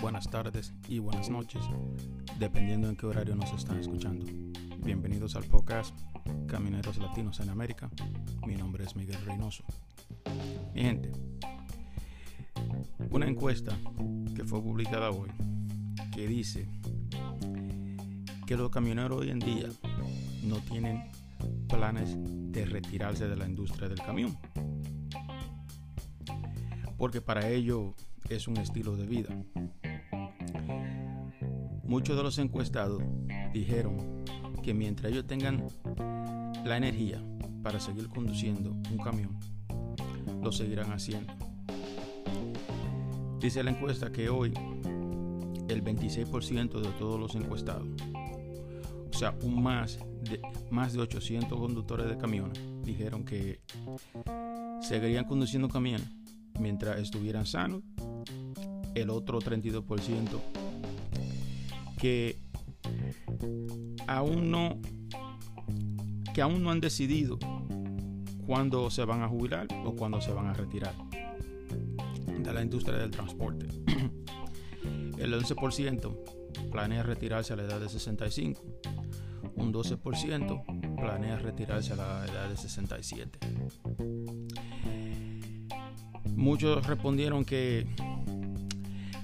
buenas tardes y buenas noches, dependiendo en qué horario nos están escuchando. Bienvenidos al podcast Camineros Latinos en América. Mi nombre es Miguel Reynoso. Mi gente, una encuesta que fue publicada hoy que dice que los camioneros hoy en día no tienen planes de retirarse de la industria del camión. Porque para ello es un estilo de vida. Muchos de los encuestados dijeron que mientras ellos tengan la energía para seguir conduciendo un camión, lo seguirán haciendo. Dice la encuesta que hoy el 26% de todos los encuestados, o sea, un más de, más de 800 conductores de camiones, dijeron que seguirían conduciendo camiones mientras estuvieran sanos. El otro 32% que aún no que aún no han decidido cuándo se van a jubilar o cuándo se van a retirar de la industria del transporte. El 11% planea retirarse a la edad de 65. Un 12% planea retirarse a la edad de 67. Muchos respondieron que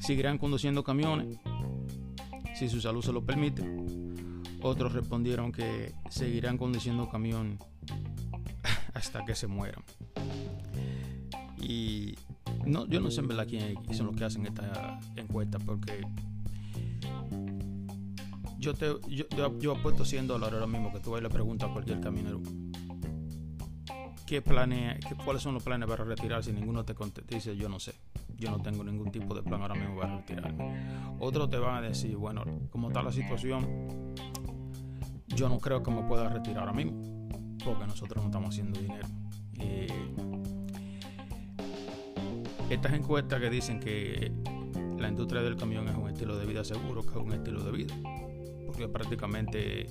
seguirán conduciendo camiones si su salud se lo permite. Otros respondieron que seguirán conduciendo camión hasta que se mueran. Y no, yo no sé en verdad quién son los que hacen esta encuesta porque yo te yo, yo, apuesto 100 dólares ahora mismo que tú le preguntas a cualquier camionero qué planea, qué, cuáles son los planes para retirarse y ninguno te contesta, dice yo no sé, yo no tengo ningún tipo de plan ahora mismo para retirarme. Otros te van a decir, bueno, como está la situación, yo no creo que me pueda retirar ahora mismo, porque nosotros no estamos haciendo dinero. Eh, estas encuestas que dicen que la industria del camión es un estilo de vida seguro, que es un estilo de vida, porque prácticamente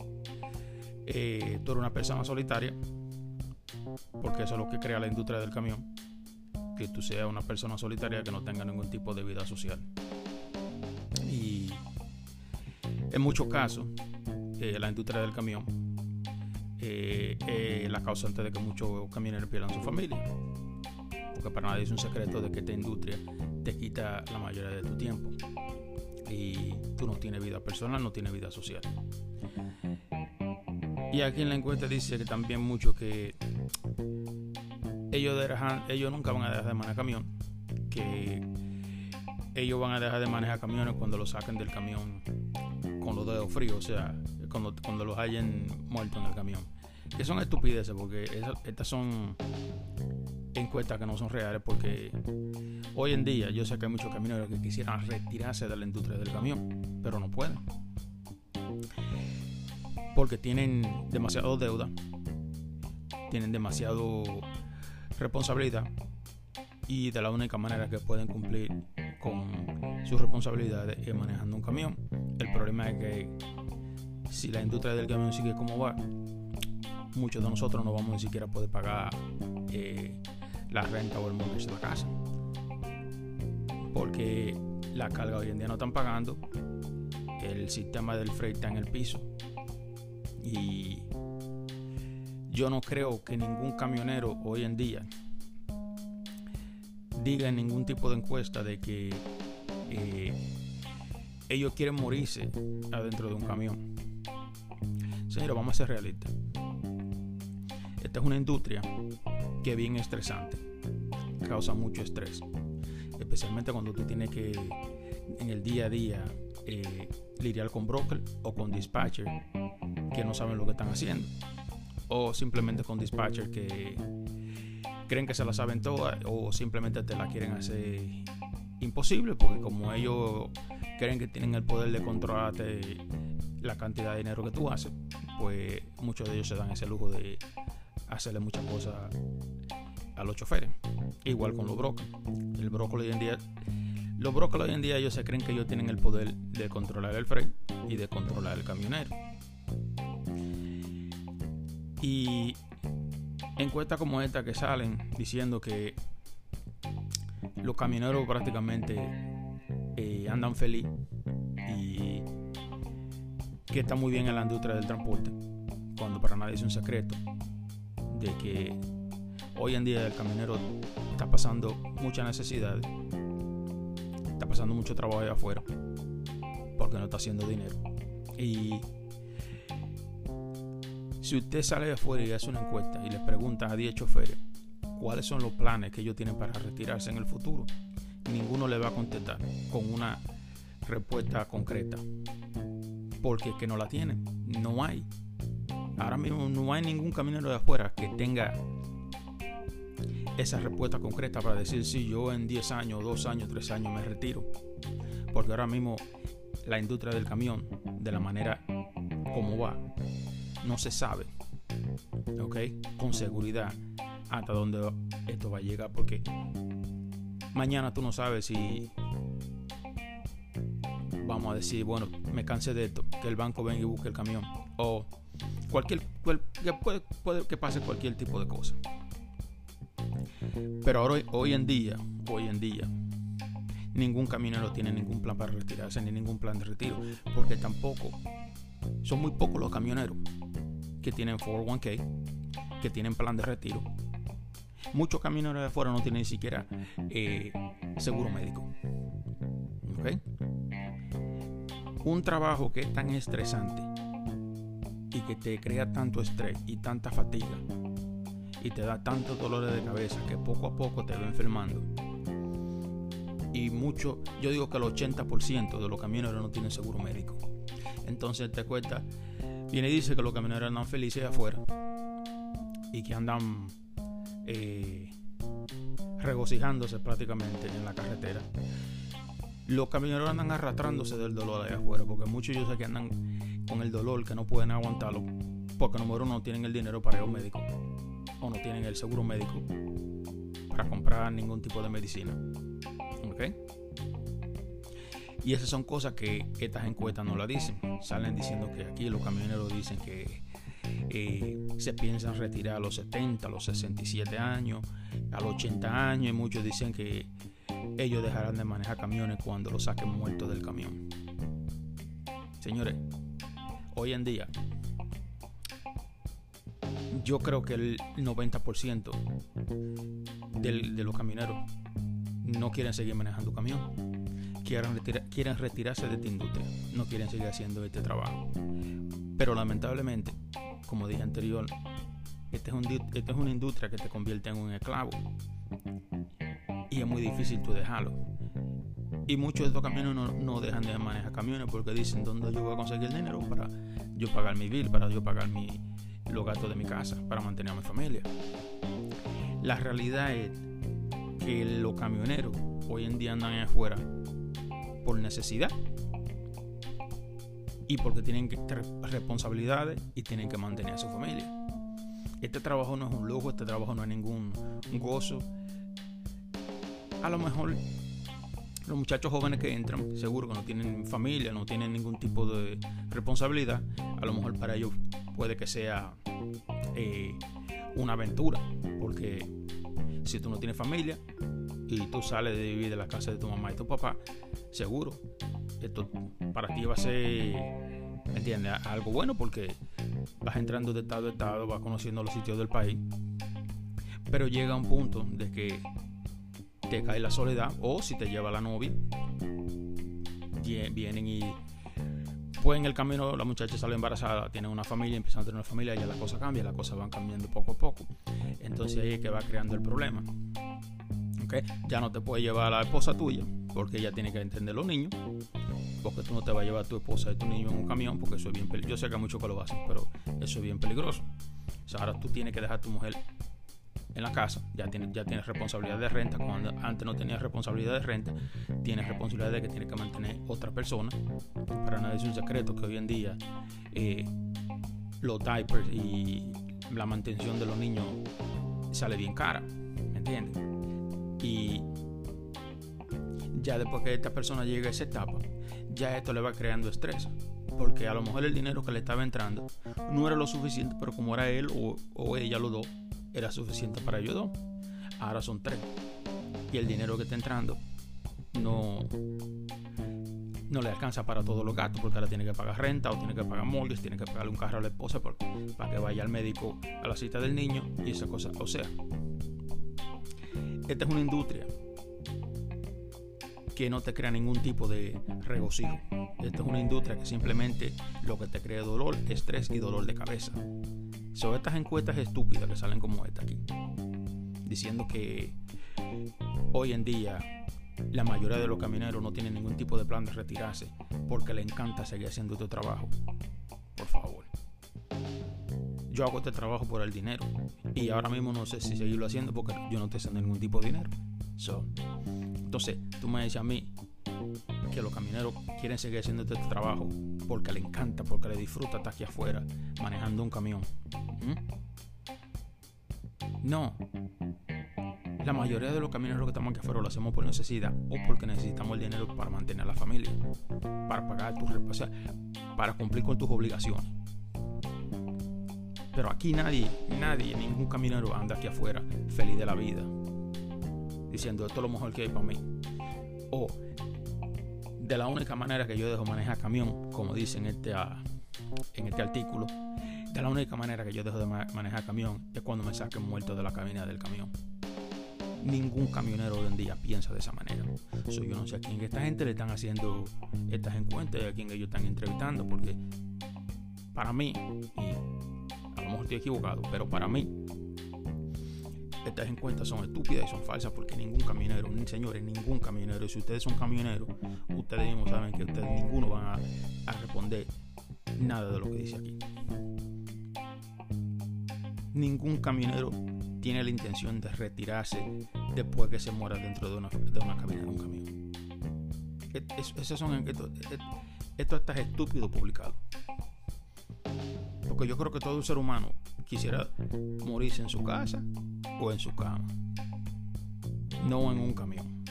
eh, tú eres una persona solitaria porque eso es lo que crea la industria del camión, que tú seas una persona solitaria que no tenga ningún tipo de vida social. Y en muchos casos, eh, la industria del camión eh, es la causante de que muchos camioneros pierdan su familia. Porque para nadie es un secreto de que esta industria te quita la mayoría de tu tiempo. Y tú no tienes vida personal, no tienes vida social. Y aquí en la encuesta dice que también mucho que ellos, ellos nunca van a dejar de manejar camión, que ellos van a dejar de manejar camiones cuando los saquen del camión con los dedos fríos, o sea, cuando, cuando los hayan muerto en el camión. Que son estupideces, porque estas son encuestas que no son reales, porque hoy en día yo sé que hay muchos camioneros que quisieran retirarse de la industria del camión, pero no pueden. Porque tienen demasiado deuda, tienen demasiado responsabilidad y de la única manera que pueden cumplir con sus responsabilidades es manejando un camión. El problema es que si la industria del camión sigue como va, muchos de nosotros no vamos ni siquiera a poder pagar eh, la renta o el mortgage de la casa. Porque la carga hoy en día no están pagando, el sistema del freight está en el piso y yo no creo que ningún camionero hoy en día diga en ningún tipo de encuesta de que eh, ellos quieren morirse adentro de un camión. Señores, vamos a ser realistas. Esta es una industria que es bien estresante, causa mucho estrés, especialmente cuando tú tienes que en el día a día eh, lidiar con broker o con dispatcher que no saben lo que están haciendo o simplemente con dispatcher que creen que se la saben todas o simplemente te la quieren hacer imposible porque como ellos creen que tienen el poder de controlarte la cantidad de dinero que tú haces, pues muchos de ellos se dan ese lujo de hacerle muchas cosas a los choferes. Igual con los brokers. El broker hoy en día, los brokers hoy en día ellos se creen que ellos tienen el poder de controlar el freight y de controlar el camionero. Y encuestas como esta que salen diciendo que los camioneros prácticamente eh, andan feliz y que está muy bien en la industria del transporte, cuando para nadie es un secreto de que hoy en día el camionero está pasando mucha necesidad, está pasando mucho trabajo allá afuera, porque no está haciendo dinero. Y si usted sale de afuera y hace una encuesta y le pregunta a 10 choferes cuáles son los planes que ellos tienen para retirarse en el futuro, ninguno le va a contestar con una respuesta concreta. Porque que no la tienen, no hay. Ahora mismo no hay ningún camionero de afuera que tenga esa respuesta concreta para decir si yo en 10 años, 2 años, 3 años me retiro. Porque ahora mismo la industria del camión, de la manera como va, no se sabe. ¿Ok? Con seguridad hasta dónde esto va a llegar. Porque mañana tú no sabes si vamos a decir, bueno, me cansé de esto, que el banco venga y busque el camión. O cualquier, puede, puede, que pase cualquier tipo de cosa. Pero ahora, hoy en día, hoy en día, ningún camionero tiene ningún plan para retirarse, ni ningún plan de retiro, porque tampoco, son muy pocos los camioneros que tienen 401k, que tienen plan de retiro. Muchos camioneros de afuera no tienen ni siquiera eh, seguro médico. Un trabajo que es tan estresante y que te crea tanto estrés y tanta fatiga y te da tantos dolores de cabeza que poco a poco te va enfermando. Y mucho, yo digo que el 80% de los camioneros no tienen seguro médico. Entonces te cuesta, viene y dice que los camioneros andan felices afuera y que andan eh, regocijándose prácticamente en la carretera. Los camioneros andan arrastrándose del dolor de afuera porque muchos yo sé que andan con el dolor que no pueden aguantarlo porque número uno no tienen el dinero para ir a un médico o no tienen el seguro médico para comprar ningún tipo de medicina. ¿Ok? Y esas son cosas que estas encuestas no la dicen. Salen diciendo que aquí los camioneros dicen que eh, se piensan retirar a los 70, a los 67 años, a los 80 años y muchos dicen que ellos dejarán de manejar camiones cuando los saquen muertos del camión. Señores, hoy en día yo creo que el 90% de los camioneros no quieren seguir manejando camión. Quieren, quieren retirarse de esta industria. No quieren seguir haciendo este trabajo. Pero lamentablemente, como dije anterior, esta es, este es una industria que te convierte en un esclavo. Y es muy difícil tú dejarlo. Y muchos de estos camiones no, no, dejan de manejar camiones porque dicen dónde yo voy a conseguir el dinero para yo pagar mi bill, para yo pagar mi, los gastos de mi casa para mantener a mi familia. La realidad es que los camioneros hoy en día andan afuera por necesidad y porque tienen que responsabilidades y tienen que mantener a su familia. Este trabajo no es un lujo, este trabajo no es ningún gozo. A lo mejor los muchachos jóvenes que entran, seguro que no tienen familia, no tienen ningún tipo de responsabilidad, a lo mejor para ellos puede que sea eh, una aventura, porque si tú no tienes familia y tú sales de vivir de la casa de tu mamá y tu papá, seguro, esto para ti va a ser, ¿me entiendes? Algo bueno porque vas entrando de estado a estado, vas conociendo los sitios del país, pero llega un punto de que te cae la soledad o si te lleva la novia, vienen y pues en el camino la muchacha sale embarazada, tiene una familia, empieza a tener una familia, ya la cosa cambia, las cosas van cambiando poco a poco. Entonces ahí es que va creando el problema. Ya no te puede llevar a la esposa tuya, porque ella tiene que entender los niños, porque tú no te vas a llevar a tu esposa y tu niño en un camión, porque eso es bien peligroso. Yo sé que hay muchos que lo hacen, pero eso es bien peligroso. Ahora tú tienes que dejar a tu mujer en la casa, ya tienes, ya tienes responsabilidad de renta, cuando antes no tenías responsabilidad de renta, tienes responsabilidad de que tienes que mantener otra persona. Para nadie es un secreto que hoy en día eh, los diapers y la mantención de los niños sale bien cara, ¿me entiendes? Y ya después que esta persona llega a esa etapa, ya esto le va creando estrés. Porque a lo mejor el dinero que le estaba entrando no era lo suficiente, pero como era él o, ella los dos, era suficiente para ellos dos. Ahora son tres. Y el dinero que está entrando no, no le alcanza para todos los gastos porque ahora tiene que pagar renta o tiene que pagar mortgage, tiene que pagarle un carro a la esposa para que vaya al médico a la cita del niño y esa cosa. O sea, esta es una industria que no te crea ningún tipo de regocijo. Esta es una industria que simplemente lo que te crea dolor, estrés y dolor de cabeza. Son estas encuestas estúpidas que salen como esta aquí, diciendo que hoy en día la mayoría de los camineros no tienen ningún tipo de plan de retirarse porque le encanta seguir haciendo este trabajo. Por favor. Yo hago este trabajo por el dinero y ahora mismo no sé si seguirlo haciendo porque yo no estoy haciendo ningún tipo de dinero. entonces, tú me dices a mí que los camineros quieren seguir haciendo este trabajo porque le encanta, porque le disfruta estar aquí afuera manejando un camión. ¿Mm? No, la mayoría de los camioneros que estamos aquí afuera lo hacemos por necesidad o porque necesitamos el dinero para mantener a la familia, para pagar tus o para cumplir con tus obligaciones. Pero aquí nadie, nadie, ningún camionero anda aquí afuera feliz de la vida, diciendo esto es lo mejor que hay para mí. O de la única manera que yo dejo manejar camión, como dice en este, ah, en este artículo, de la única manera que yo dejo de manejar camión es cuando me saquen muerto de la cabina del camión ningún camionero hoy en día piensa de esa manera. yo no sé a quién esta gente le están haciendo estas encuestas y a quién ellos están entrevistando, porque para mí, y estoy equivocado, pero para mí, estas encuestas son estúpidas y son falsas porque ningún camionero, ni señores, ningún camionero, si ustedes son camioneros, ustedes mismos saben que ustedes ninguno van a, responder nada de lo que dice aquí. Ningún camionero tiene la intención de retirarse después que se muera dentro de una, de una cabina de un camión. esos son esto, esto está estúpido publicado. Porque yo creo que todo ser humano quisiera morirse en su casa o en su cama, no en un camión.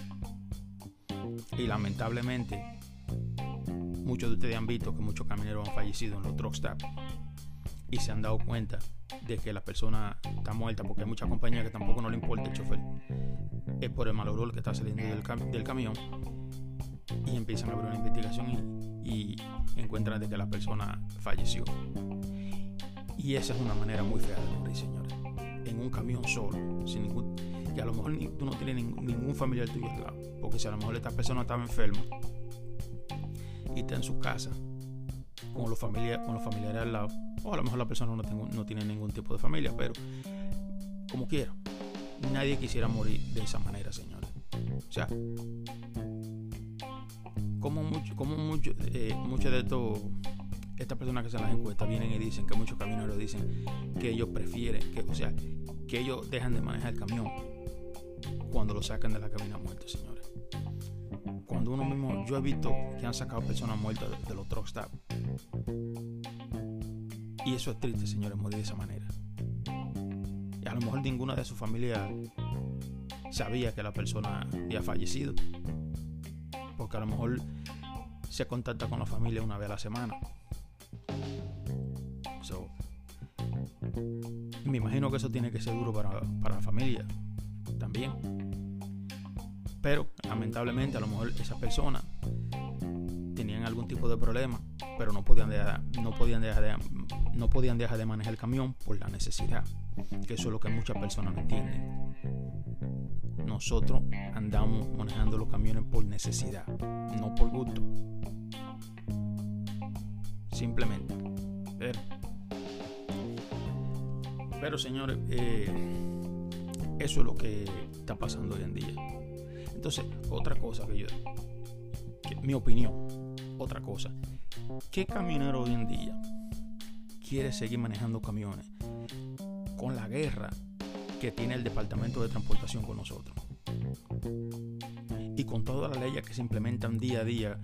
Y lamentablemente, muchos de ustedes han visto que muchos camioneros han fallecido en los truck stops y se han dado cuenta de que la persona está muerta, porque hay muchas compañías que tampoco no le importa el chofer, es por el mal olor que está saliendo del, camión y empiezan a abrir una investigación y, encuentran de que la persona falleció. Y esa es una manera muy fea de morir, señores. En un camión solo, sin ningún, que a lo mejor tú no tienes ningún, familiar tuyo al lado. Porque si a lo mejor esta persona estaba enferma y está en su casa con los, familiares, con los familiares al lado, o a lo mejor la persona no tiene ningún tipo de familia, pero como quiera, nadie quisiera morir de esa manera, señores. O sea, como mucho, como mucho, eh, muchos de estos, estas personas que hacen las encuestas vienen y dicen que muchos camioneros dicen que ellos prefieren, que, o sea, que ellos dejan de manejar el camión cuando lo sacan de la cabina muerta, señores. Cuando uno mismo, yo he visto que han sacado personas muertas de, los truck y eso es triste, señores, morir de esa manera. Y a lo mejor ninguna de su familia sabía que la persona había fallecido. Porque a lo mejor se contacta con la familia una vez a la semana. Me imagino que eso tiene que ser duro para, para la familia también. Pero lamentablemente a lo mejor esa persona tenían algún tipo de problema, pero no podían dejar, no podían dejar de, no podían dejar de manejar el camión por la necesidad, que eso es lo que muchas personas no entienden. Nosotros andamos manejando los camiones por necesidad, no por gusto. Simplemente. Pero, señores, eh, eso es lo que está pasando hoy en día. Entonces, otra cosa que yo, mi opinión, otra cosa. ¿Qué camionero hoy en día quiere seguir manejando camiones con la guerra que tiene el Departamento de Transportación con nosotros? Y con todas las leyes que se implementan día a día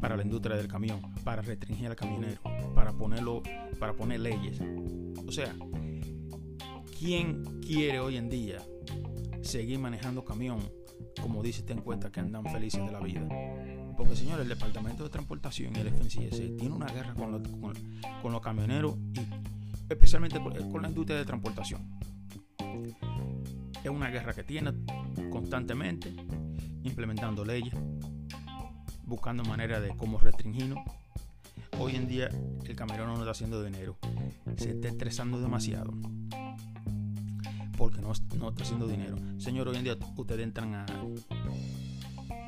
para la industria del camión, para restringir al camionero, para ponerlo, para poner leyes. O sea, ¿quién quiere hoy en día seguir manejando camión como dice esta encuesta que andan felices de la vida? Porque, señores, el Departamento de Transportación y el FNCS tiene una guerra con, los camioneros y especialmente con la industria de transportación. Es una guerra que tiene constantemente implementando leyes, buscando manera de cómo restringirnos. Hoy en día el camionero no está haciendo dinero. Se está estresando demasiado. Porque no, no está haciendo dinero. Señor, hoy en día ustedes entran a,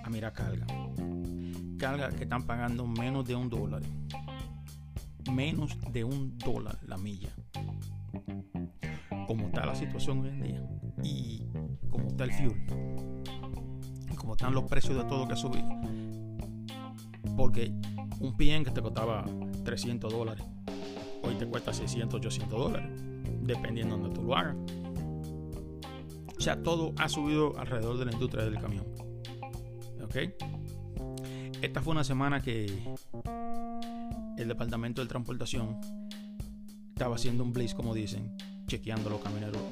a mirar carga. Carga que están pagando menos de un dólar. Menos de un dólar la milla. Como está la situación hoy en día. Y como está el fuel. Y como están los precios de todo que ha subido. Porque un PN que te costaba 300 dólares, hoy te cuesta 600, 800 dólares. Dependiendo de donde tú lo hagas. O sea, todo ha subido alrededor de la industria del camión. Esta fue una semana que el Departamento de Transportación estaba haciendo un blitz, como dicen, chequeando los camioneros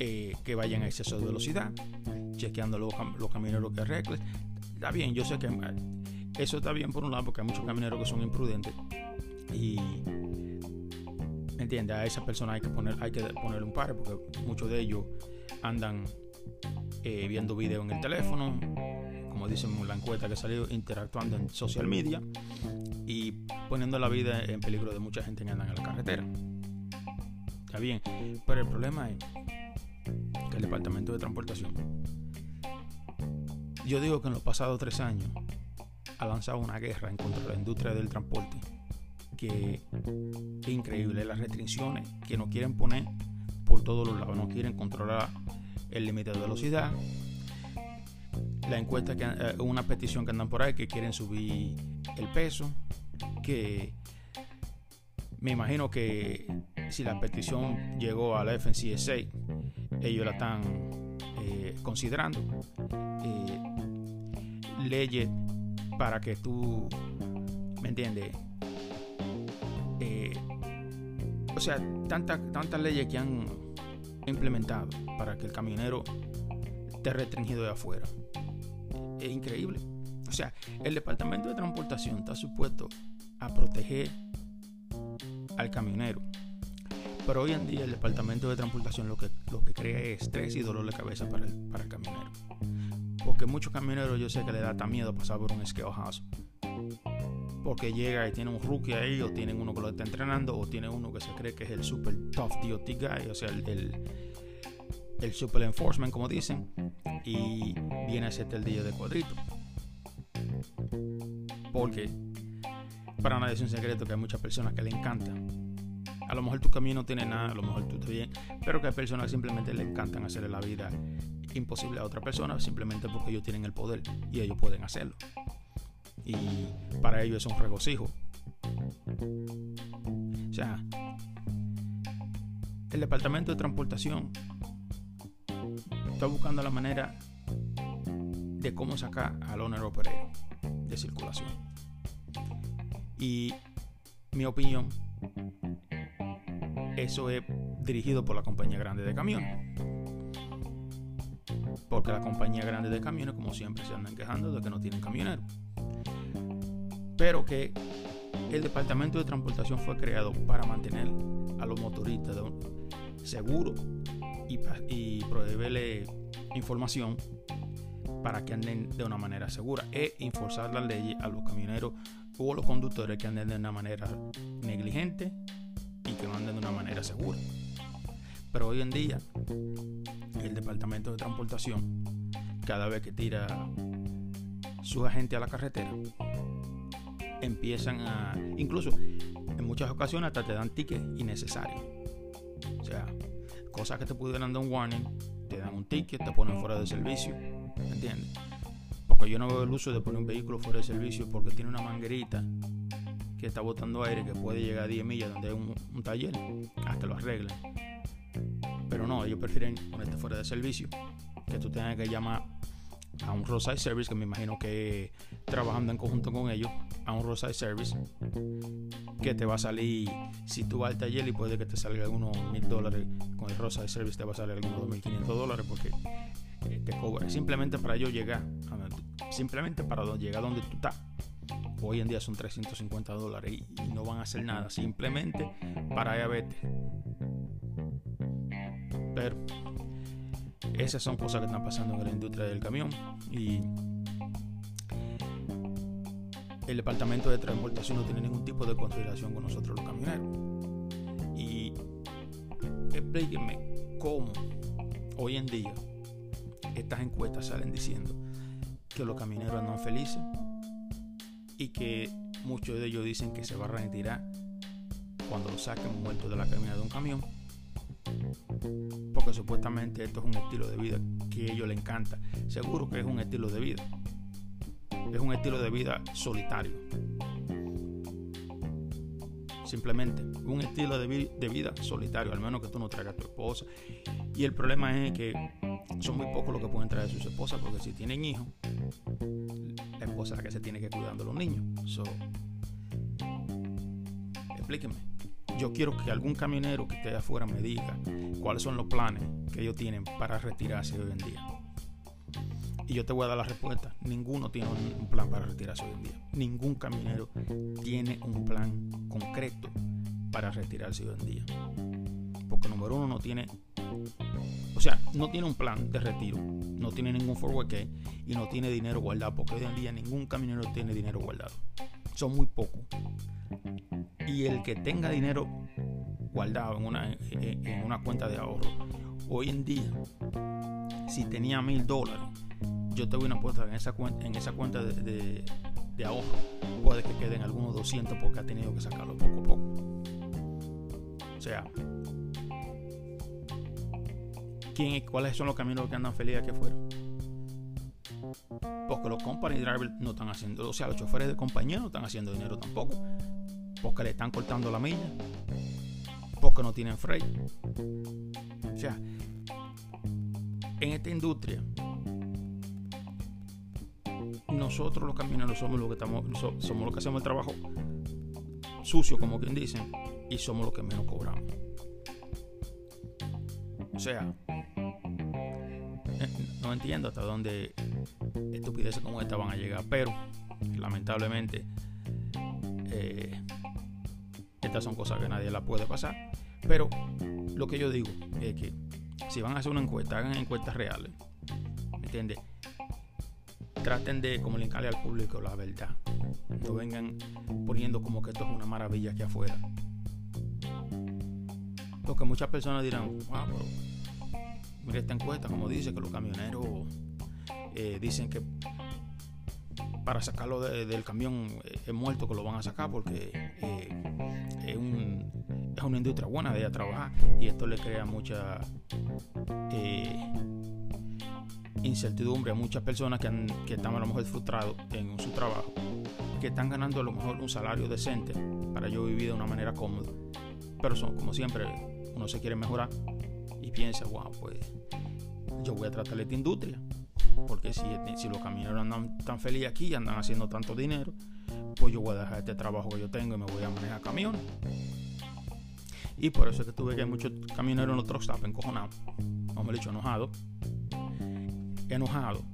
eh, que vayan a exceso de velocidad, chequeando los, los camioneros que arreglen. Está bien, yo sé que eso está bien por un lado porque hay muchos camioneros que son imprudentes y ¿me entiendes? A esas personas hay que poner hay que poner un par porque muchos de ellos andan eh, viendo video en el teléfono, como dicen en la encuesta que salió, interactuando en social media y poniendo la vida en peligro de mucha gente que anda en la carretera. Está bien, pero el problema es que el Departamento de Transportación, yo digo que en los pasados tres años ha lanzado una guerra en contra de la industria del transporte que increíble las restricciones que nos quieren poner por todos los lados, no quieren controlar el límite de velocidad. La encuesta que eh, una petición que andan por ahí que quieren subir el peso, que me imagino que si la petición llegó a la FNCSA, ellos la están eh, considerando. Eh, leyes para que tú, ¿me entiendes? Sea, tantas tantas leyes que han implementado para que el camionero esté restringido de afuera. Es increíble. O sea, el Departamento de Transportación está supuesto a proteger al camionero. Pero hoy en día el Departamento de Transportación lo que, lo que crea es estrés y dolor de cabeza para el, para el camionero. Porque muchos camioneros yo sé que le da tan miedo pasar por un scale house porque llega y tiene un rookie ahí, o tienen uno que lo está entrenando, o tiene uno que se cree que es el super tough DOT guy, o sea, el, el, super enforcement, como dicen, y viene a hacerte el día de cuadrito. Porque para nadie es un secreto que hay muchas personas que le encantan. A lo mejor tu camino no tiene nada, a lo mejor tú estás bien, pero que hay personas que simplemente le encantan hacerle la vida imposible a otra persona simplemente porque ellos tienen el poder y ellos pueden hacerlo y para ellos es un regocijo. O sea, el departamento de transportación está buscando la manera de cómo sacar al owner operero de circulación. Y mi opinión, eso es dirigido por la compañía grande de camiones. Porque la compañía grande de camiones, como siempre, se andan quejando de que no tienen camioneros pero que el Departamento de Transportación fue creado para mantener a los motoristas seguros y, y proveerle información para que anden de una manera segura e enforzar las leyes a los camioneros o a los conductores que anden de una manera negligente y que no anden de una manera segura. Pero hoy en día, el Departamento de Transportación, cada vez que tira su agente a la carretera, empiezan a, incluso en muchas ocasiones hasta te dan tickets innecesarios. O sea, cosas que te pudieran dar un warning, te dan un ticket, te ponen fuera de servicio. ¿Entiendes? Porque yo no veo el uso de poner un vehículo fuera de servicio porque tiene una manguerita que está botando aire que puede llegar a 10 millas donde hay un, taller hasta lo arreglen. Pero no, ellos prefieren ponerte fuera de servicio que tú tengas que llamar a un roadside service que me imagino que trabajando en conjunto con ellos a un roadside service que te va a salir si tú vas al taller y puede que te salga unos mil dólares con el roadside service te va a salir algunos 2500 dólares porque te cobra. Simplemente para yo llegar simplemente para llegar donde tú estás. Hoy en día son 350 dólares y, no van a hacer nada simplemente para ir a verte. Pero esas son cosas que están pasando en la industria del camión y el departamento de transportación no tiene ningún tipo de consideración con nosotros los camioneros. Y explíquenme cómo hoy en día estas encuestas salen diciendo que los camioneros andan felices y que muchos de ellos dicen que se va a retirar cuando lo saquen muerto de la cabina de un camión. Supuestamente esto es un estilo de vida que a ellos les encanta. Seguro que es un estilo de vida. Es un estilo de vida solitario. Simplemente un estilo de, vida solitario, al menos que tú no traigas a tu esposa. Y el problema es que son muy pocos los que pueden traer a sus esposas porque si tienen hijos, la esposa es la que se tiene que cuidar de los niños. So, explíquenme. Yo quiero que algún camionero que esté afuera me diga cuáles son los planes que ellos tienen para retirarse hoy en día. Y yo te voy a dar la respuesta. Ninguno tiene un plan para retirarse hoy en día. Ningún camionero tiene un plan concreto para retirarse hoy en día. Porque número uno no tiene, o sea, no tiene un plan de retiro, no tiene ningún forward que y no tiene dinero guardado. Porque hoy en día ningún camionero tiene dinero guardado. Son muy pocos. Y el que tenga dinero guardado en una, en una cuenta de ahorro, hoy en día, si tenía mil dólares, yo te voy una apuesta en esa cuenta, en esa cuenta de, de, ahorro, puede que queden algunos 200 porque ha tenido que sacarlo poco a poco. O sea, ¿quién, ¿cuáles son los caminos que andan felices aquí afuera? Porque los company drivers no están haciendo, o sea, los choferes de compañía no están haciendo dinero tampoco. Porque le están cortando la milla. Porque no tienen freight. O sea, en esta industria nosotros los camioneros somos los que estamos, somos los que hacemos el trabajo sucio, como quien dicen, y somos los que menos cobramos. O sea, eh, no entiendo hasta dónde estupideces como esta van a llegar, pero lamentablemente eh, son cosas que nadie la puede pasar. Pero lo que yo digo es que si van a hacer una encuesta, hagan encuestas reales. ¿Me entiendes? traten de comunicarle al público la verdad. No vengan poniendo como que esto es una maravilla aquí afuera. Porque muchas personas dirán, wow, pero mira esta encuesta, como dice que los camioneros eh, dicen que para sacarlo del camión eh, es muerto que lo van a sacar porque eh, es, una industria buena de trabajar y esto le crea mucha incertidumbre a muchas personas que, que están a lo mejor frustrados en su trabajo, que están ganando a lo mejor un salario decente para yo vivir de una manera cómoda. Pero son, como siempre, uno se quiere mejorar y piensa, wow, pues yo voy a tratar esta industria. Porque si, si los camioneros andan tan felices aquí y andan haciendo tanto dinero, pues yo voy a dejar este trabajo que yo tengo y me voy a manejar camiones. Y por eso es que tuve que muchos camioneros en los stop encojonados, me dicho enojados, enojado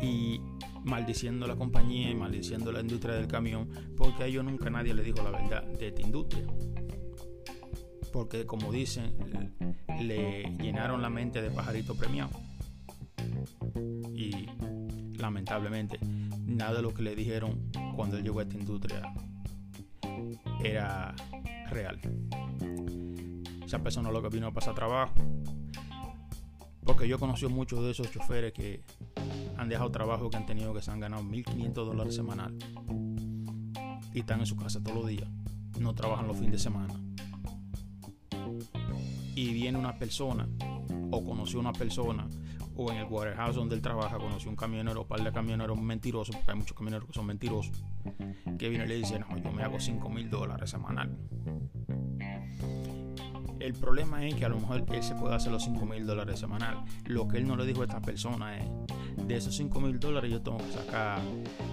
y maldiciendo la compañía y maldiciendo la industria del camión porque a ellos nunca nadie le dijo la verdad de esta industria. Porque como dicen, le llenaron la mente de pajarito premiado. Y lamentablemente nada de lo que le dijeron cuando él llegó a esta industria era real. Esa persona lo que vino a pasar trabajo, porque yo he conocido muchos de esos choferes que han dejado trabajo, que han tenido que se han ganado 1.500 dólares semanal. Y están en su casa todos los días. No trabajan los fines de semana. Y viene una persona, o conoció una persona, o en el warehouse donde él trabaja, conoció un camionero, un par de camioneros mentirosos, porque hay muchos camioneros que son mentirosos, que viene y le dice, no, yo me hago 5 mil dólares semanal. El problema es que a lo mejor él se puede hacer los 5 mil dólares semanal. Lo que él no le dijo a esta persona es, de esos 5 mil dólares yo tengo que sacar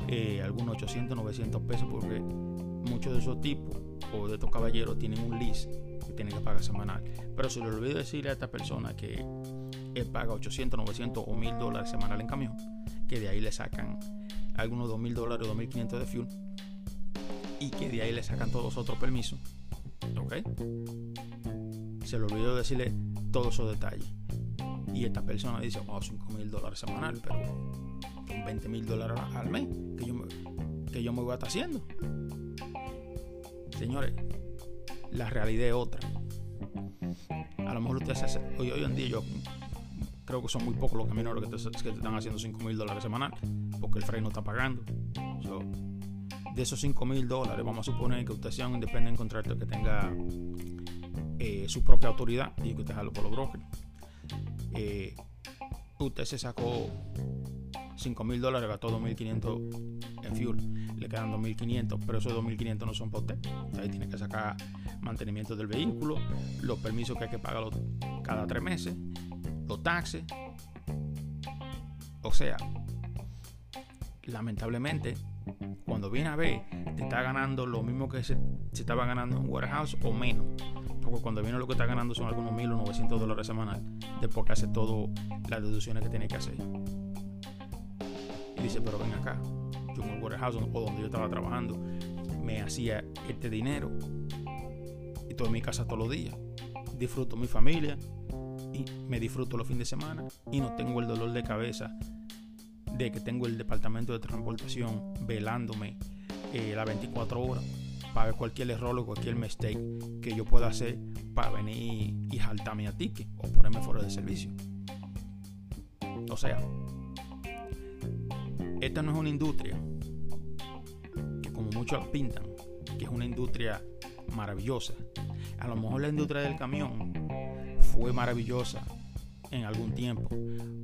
eh, algunos 800, 900 pesos porque muchos de esos tipos o de estos caballeros tienen un lease que tienen que pagar semanal. Pero se le olvidó decirle a esta persona que él paga 800, 900 o 1000 dólares semanal en camión, que de ahí le sacan algunos 2000 dólares o 2500 de fuel y que de ahí le sacan todos otros permisos. ¿Ok? se le olvidó decirle todos esos detalles. Y esta persona dice, wow, 5 mil dólares semanal, pero con 20 mil dólares al mes, que yo, que yo me voy a estar haciendo. Señores, la realidad es otra. A lo mejor ustedes hoy, hoy en día yo creo que son muy pocos los camioneros que te, están haciendo 5 mil dólares semanal porque el freno no está pagando. de esos 5 mil dólares, vamos a suponer que usted sea un independiente contrato que tenga eh, su propia autoridad y que usted jalo por los brokers. Eh, usted se sacó 5 mil dólares, gastó 2.500 en fuel, le quedan 2.500, pero esos 2.500 no son para usted. Ahí tiene que sacar mantenimiento del vehículo, los permisos que hay que pagar cada tres meses, los taxes. O sea, lamentablemente, cuando viene a ver, te está ganando lo mismo que se, estaba ganando en warehouse o menos. Porque cuando viene lo que está ganando son algunos mil o 900 dólares semanal, después que hace todas las deducciones que tiene que hacer. Y dice, pero ven acá, yo en el warehouse o donde yo estaba trabajando, me hacía este dinero y estoy en mi casa todos los días. Disfruto mi familia y me disfruto los fines de semana y no tengo el dolor de cabeza de que tengo el departamento de transportación velándome eh, las 24 horas para ver cualquier error o cualquier mistake que yo pueda hacer para venir y saltarme a ticket o ponerme fuera de servicio. O sea, esta no es una industria que como muchos pintan, que es una industria maravillosa. A lo mejor la industria del camión fue maravillosa en algún tiempo.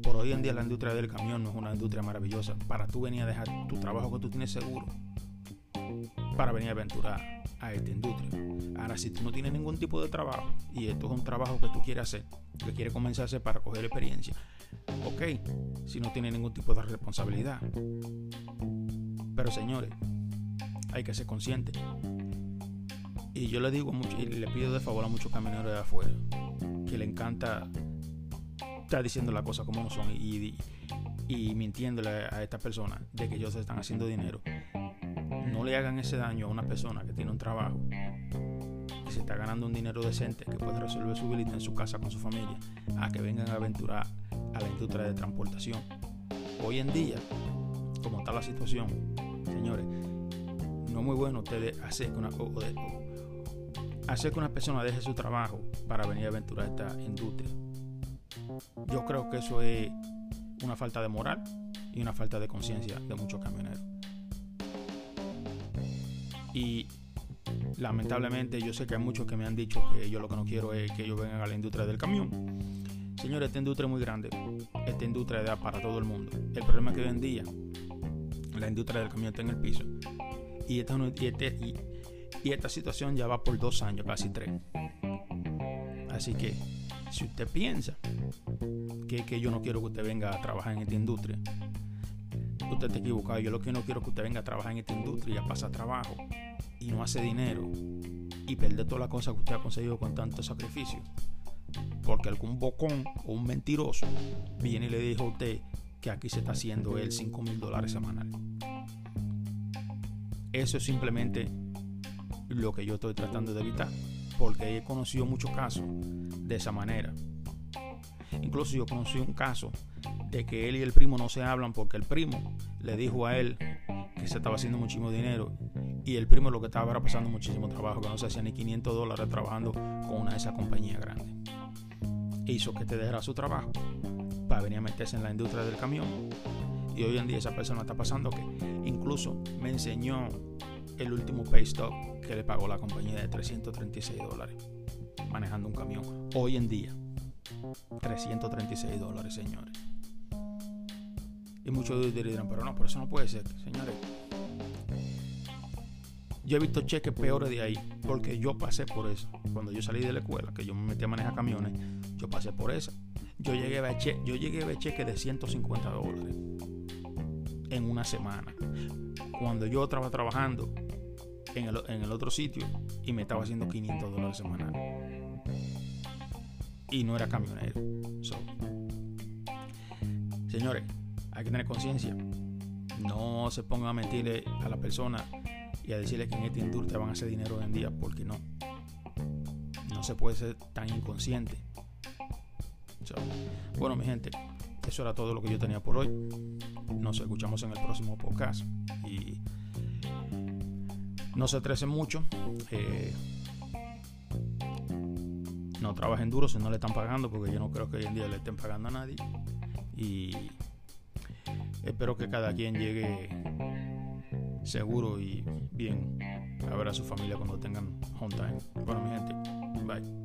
Por hoy en día la industria del camión no es una industria maravillosa. Para tú venir a dejar tu trabajo que tú tienes seguro para venir a aventurar a esta industria. Ahora, si tú no tienes ningún tipo de trabajo y esto es un trabajo que tú quieres hacer, que quieres comenzar a hacer para coger experiencia, ok, si no tienes ningún tipo de responsabilidad. Pero señores, hay que ser consciente. Y yo le digo mucho, y le pido de favor a muchos camioneros de afuera, que le encanta estar diciendo las cosas como no son y, mintiéndole a estas personas de que ellos están haciendo dinero no le hagan ese daño a una persona que tiene un trabajo, que se está ganando un dinero decente, que puede resolver su vida en su casa con su familia, a que vengan a aventurar a la industria de transportación. Hoy en día, como está la situación, señores, no es muy bueno ustedes hacer una, hacer que una persona deje su trabajo para venir a aventurar esta industria. Yo creo que eso es una falta de moral y una falta de conciencia de muchos camioneros. Y lamentablemente yo sé que hay muchos que me han dicho que yo lo que no quiero es que ellos vengan a la industria del camión. Señores, esta industria es muy grande. Esta industria da para todo el mundo. El problema es que hoy en día la industria del camión está en el piso. Y esta, este, y, esta situación ya va por dos años, casi tres. Así que si usted piensa que, que yo no quiero que usted venga a trabajar en esta industria, usted está equivocado. Yo lo que no quiero es que usted venga a trabajar en esta industria y a pasar trabajo y no hace dinero y perder toda la cosa que usted ha conseguido con tanto sacrificio. Porque algún bocón o un mentiroso viene y le dijo a usted que aquí se está haciendo el 5 mil dólares semanal. Eso es simplemente lo que yo estoy tratando de evitar. Porque he conocido muchos casos de esa manera. Incluso yo conocí un caso de que él y el primo no se hablan porque el primo le dijo a él que se estaba haciendo muchísimo dinero y el primo lo que estaba era pasando muchísimo trabajo, que no se hacía ni 500 dólares trabajando con una de esas compañías grandes. Hizo que te dejara su trabajo para venir a meterse en la industria del camión. Y hoy en día esa persona está pasando que incluso me enseñó el último pay stop que le pagó la compañía de 336 dólares manejando un camión. Hoy en día, 336 dólares, señores. Y muchos de ustedes dirán, pero no, por eso no puede ser, señores. Yo he visto cheques peores de ahí, porque yo pasé por eso. Cuando yo salí de la escuela, que yo me metí a manejar camiones, yo pasé por eso. Yo llegué a ver, yo llegué a ver cheques de 150 dólares en una semana. Cuando yo estaba trabajando en el, otro sitio y me estaba haciendo 500 dólares semanal. Y no era camionero. señores, hay que tener conciencia. No se pongan a mentirle a la persona y a decirle que en esta industria van a hacer dinero hoy en día, porque no. No se puede ser tan inconsciente. bueno, mi gente, eso era todo lo que yo tenía por hoy. Nos escuchamos en el próximo podcast. No se estresen mucho. Eh, no trabajen duro si no le están pagando, porque yo no creo que hoy en día le estén pagando a nadie. Y espero que cada quien llegue seguro y bien a ver a su familia cuando tengan home time. Bueno, mi gente, bye.